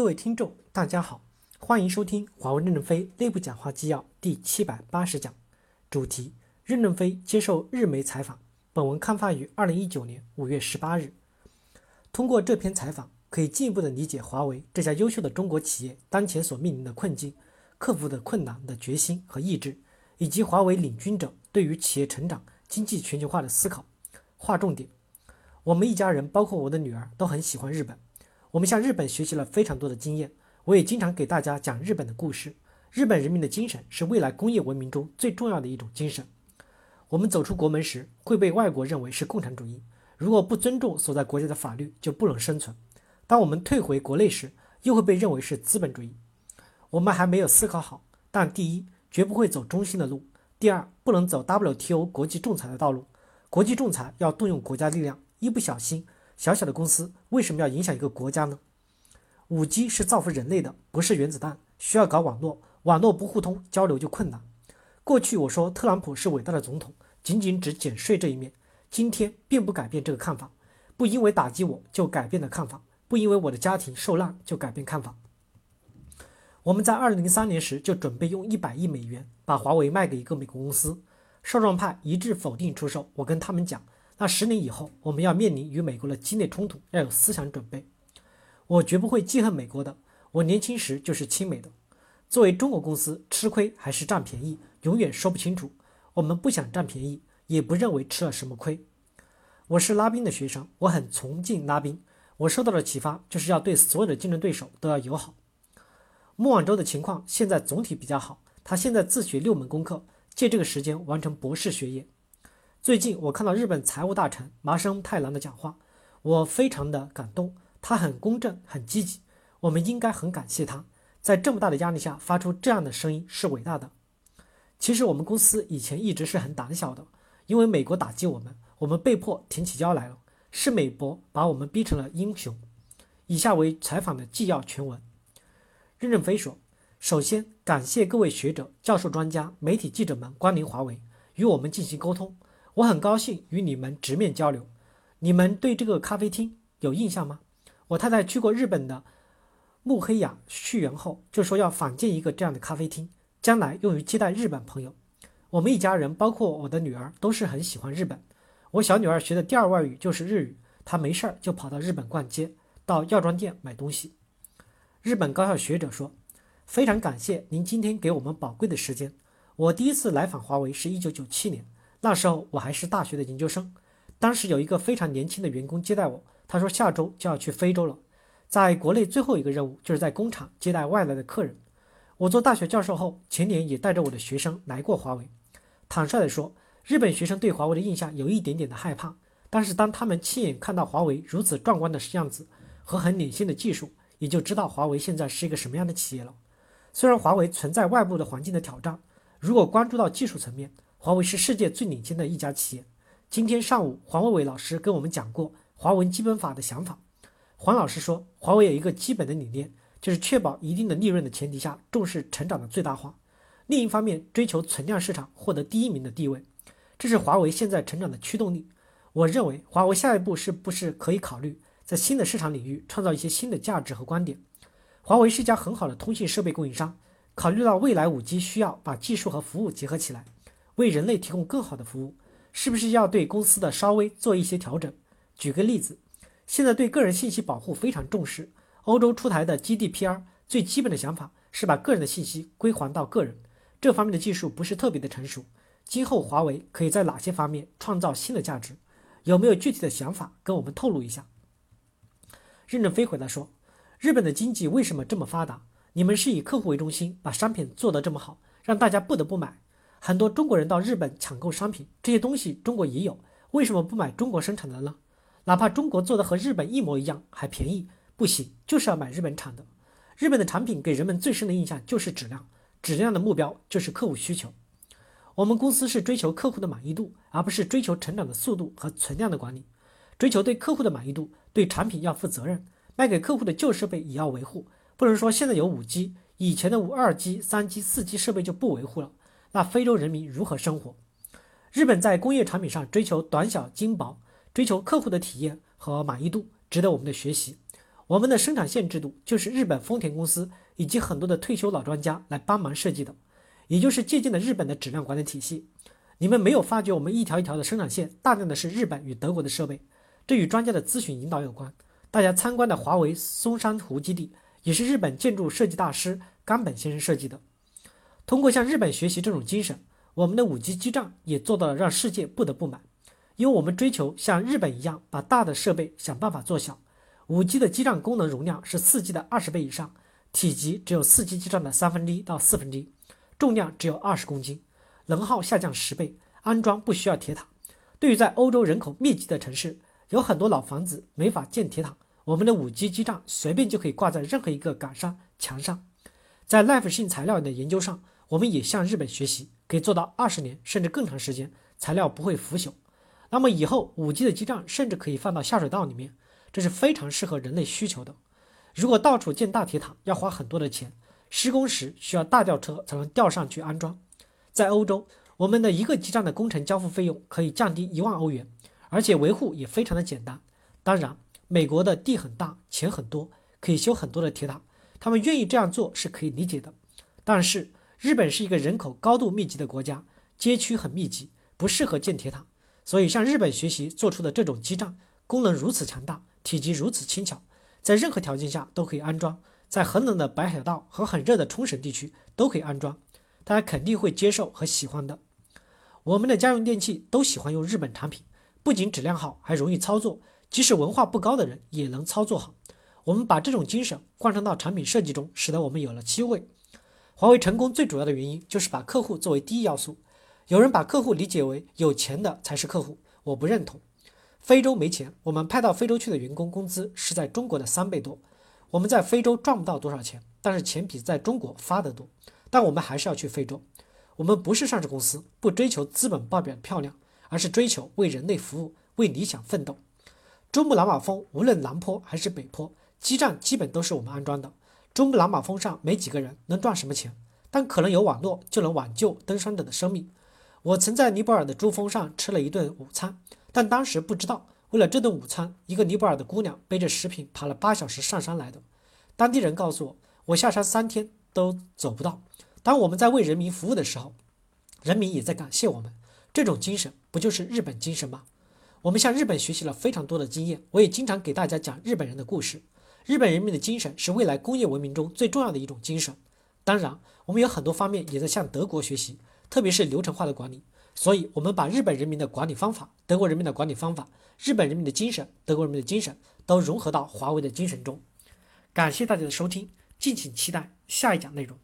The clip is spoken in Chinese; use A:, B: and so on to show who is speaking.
A: 各位听众，大家好，欢迎收听华为任正非内部讲话纪要第七百八十讲，主题：任正非接受日媒采访。本文刊发于二零一九年五月十八日。通过这篇采访，可以进一步的理解华为这家优秀的中国企业当前所面临的困境、克服的困难的决心和意志，以及华为领军者对于企业成长、经济全球化的思考。划重点：我们一家人，包括我的女儿，都很喜欢日本。我们向日本学习了非常多的经验，我也经常给大家讲日本的故事。日本人民的精神是未来工业文明中最重要的一种精神。我们走出国门时会被外国认为是共产主义，如果不尊重所在国家的法律，就不能生存。当我们退回国内时，又会被认为是资本主义。我们还没有思考好，但第一，绝不会走中心的路；第二，不能走 WTO 国际仲裁的道路。国际仲裁要动用国家力量，一不小心。小小的公司为什么要影响一个国家呢？五 G 是造福人类的，不是原子弹，需要搞网络，网络不互通，交流就困难。过去我说特朗普是伟大的总统，仅仅只减税这一面，今天并不改变这个看法。不因为打击我就改变了看法，不因为我的家庭受难就改变看法。我们在二零零三年时就准备用一百亿美元把华为卖给一个美国公司，少壮派一致否定出售。我跟他们讲。那十年以后，我们要面临与美国的激烈冲突，要有思想准备。我绝不会记恨美国的，我年轻时就是亲美的。作为中国公司，吃亏还是占便宜，永远说不清楚。我们不想占便宜，也不认为吃了什么亏。我是拉宾的学生，我很崇敬拉宾。我受到的启发就是要对所有的竞争对手都要友好。莫晚舟的情况现在总体比较好，他现在自学六门功课，借这个时间完成博士学业。最近我看到日本财务大臣麻生太郎的讲话，我非常的感动。他很公正，很积极，我们应该很感谢他。在这么大的压力下发出这样的声音是伟大的。其实我们公司以前一直是很胆小的，因为美国打击我们，我们被迫挺起腰来了。是美国把我们逼成了英雄。以下为采访的纪要全文。任正非说：“首先感谢各位学者、教授、专家、媒体记者们光临华为，与我们进行沟通。”我很高兴与你们直面交流。你们对这个咖啡厅有印象吗？我太太去过日本的慕黑雅续园后，就说要仿建一个这样的咖啡厅，将来用于接待日本朋友。我们一家人，包括我的女儿，都是很喜欢日本。我小女儿学的第二外语就是日语，她没事儿就跑到日本逛街，到药妆店买东西。日本高校学者说：“非常感谢您今天给我们宝贵的时间。我第一次来访华为是一九九七年。”那时候我还是大学的研究生，当时有一个非常年轻的员工接待我，他说下周就要去非洲了，在国内最后一个任务就是在工厂接待外来的客人。我做大学教授后，前年也带着我的学生来过华为。坦率地说，日本学生对华为的印象有一点点的害怕，但是当他们亲眼看到华为如此壮观的样子和很领先的技术，也就知道华为现在是一个什么样的企业了。虽然华为存在外部的环境的挑战，如果关注到技术层面，华为是世界最领先的一家企业。今天上午，黄伟伟老师跟我们讲过华为基本法的想法。黄老师说，华为有一个基本的理念，就是确保一定的利润的前提下，重视成长的最大化。另一方面，追求存量市场获得第一名的地位，这是华为现在成长的驱动力。我认为，华为下一步是不是可以考虑在新的市场领域创造一些新的价值和观点？华为是一家很好的通信设备供应商，考虑到未来五 G 需要把技术和服务结合起来。为人类提供更好的服务，是不是要对公司的稍微做一些调整？举个例子，现在对个人信息保护非常重视。欧洲出台的 GDPR 最基本的想法是把个人的信息归还到个人，这方面的技术不是特别的成熟。今后华为可以在哪些方面创造新的价值？有没有具体的想法跟我们透露一下？任正非回答说：“日本的经济为什么这么发达？你们是以客户为中心，把商品做得这么好，让大家不得不买。”很多中国人到日本抢购商品，这些东西中国也有，为什么不买中国生产的呢？哪怕中国做的和日本一模一样，还便宜，不行，就是要买日本产的。日本的产品给人们最深的印象就是质量，质量的目标就是客户需求。我们公司是追求客户的满意度，而不是追求成长的速度和存量的管理。追求对客户的满意度，对产品要负责任，卖给客户的旧设备也要维护，不能说现在有五 G，以前的五二 G、三 G、四 G 设备就不维护了。那非洲人民如何生活？日本在工业产品上追求短小精薄，追求客户的体验和满意度，值得我们的学习。我们的生产线制度就是日本丰田公司以及很多的退休老专家来帮忙设计的，也就是借鉴了日本的质量管理体系。你们没有发觉我们一条一条的生产线大量的是日本与德国的设备，这与专家的咨询引导有关。大家参观的华为松山湖基地也是日本建筑设计大师冈本先生设计的。通过向日本学习这种精神，我们的五 G 基站也做到了让世界不得不买，因为我们追求像日本一样把大的设备想办法做小。五 G 的基站功能容量是四 G 的二十倍以上，体积只有四 G 基站的三分之一到四分之一，重量只有二十公斤，能耗下降十倍，安装不需要铁塔。对于在欧洲人口密集的城市，有很多老房子没法建铁塔，我们的五 G 基站随便就可以挂在任何一个杆上、墙上。在 Life 性材料的研究上，我们也向日本学习，可以做到二十年甚至更长时间，材料不会腐朽。那么以后五 G 的基站甚至可以放到下水道里面。这是非常适合人类需求的。如果到处建大铁塔，要花很多的钱，施工时需要大吊车才能吊上去安装。在欧洲，我们的一个基站的工程交付费用可以降低一万欧元，而且维护也非常的简单。当然，美国的地很大，钱很多，可以修很多的铁塔，他们愿意这样做是可以理解的。但是，日本是一个人口高度密集的国家，街区很密集，不适合建铁塔，所以向日本学习做出的这种基站，功能如此强大。体积如此轻巧，在任何条件下都可以安装，在很冷的北海道和很热的冲绳地区都可以安装，大家肯定会接受和喜欢的。我们的家用电器都喜欢用日本产品，不仅质量好，还容易操作，即使文化不高的人也能操作好。我们把这种精神贯穿到产品设计中，使得我们有了机会。华为成功最主要的原因就是把客户作为第一要素。有人把客户理解为有钱的才是客户，我不认同。非洲没钱，我们派到非洲去的员工工资是在中国的三倍多。我们在非洲赚不到多少钱，但是钱比在中国发得多。但我们还是要去非洲。我们不是上市公司，不追求资本报表漂亮，而是追求为人类服务，为理想奋斗。珠穆朗玛峰无论南坡还是北坡，基站基本都是我们安装的。珠穆朗玛峰上没几个人，能赚什么钱？但可能有网络就能挽救登山者的生命。我曾在尼泊尔的珠峰上吃了一顿午餐。但当时不知道，为了这顿午餐，一个尼泊尔的姑娘背着食品爬了八小时上山来的。当地人告诉我，我下山三天都走不到。当我们在为人民服务的时候，人民也在感谢我们。这种精神不就是日本精神吗？我们向日本学习了非常多的经验，我也经常给大家讲日本人的故事。日本人民的精神是未来工业文明中最重要的一种精神。当然，我们有很多方面也在向德国学习，特别是流程化的管理。所以，我们把日本人民的管理方法、德国人民的管理方法、日本人民的精神、德国人民的精神都融合到华为的精神中。感谢大家的收听，敬请期待下一讲内容。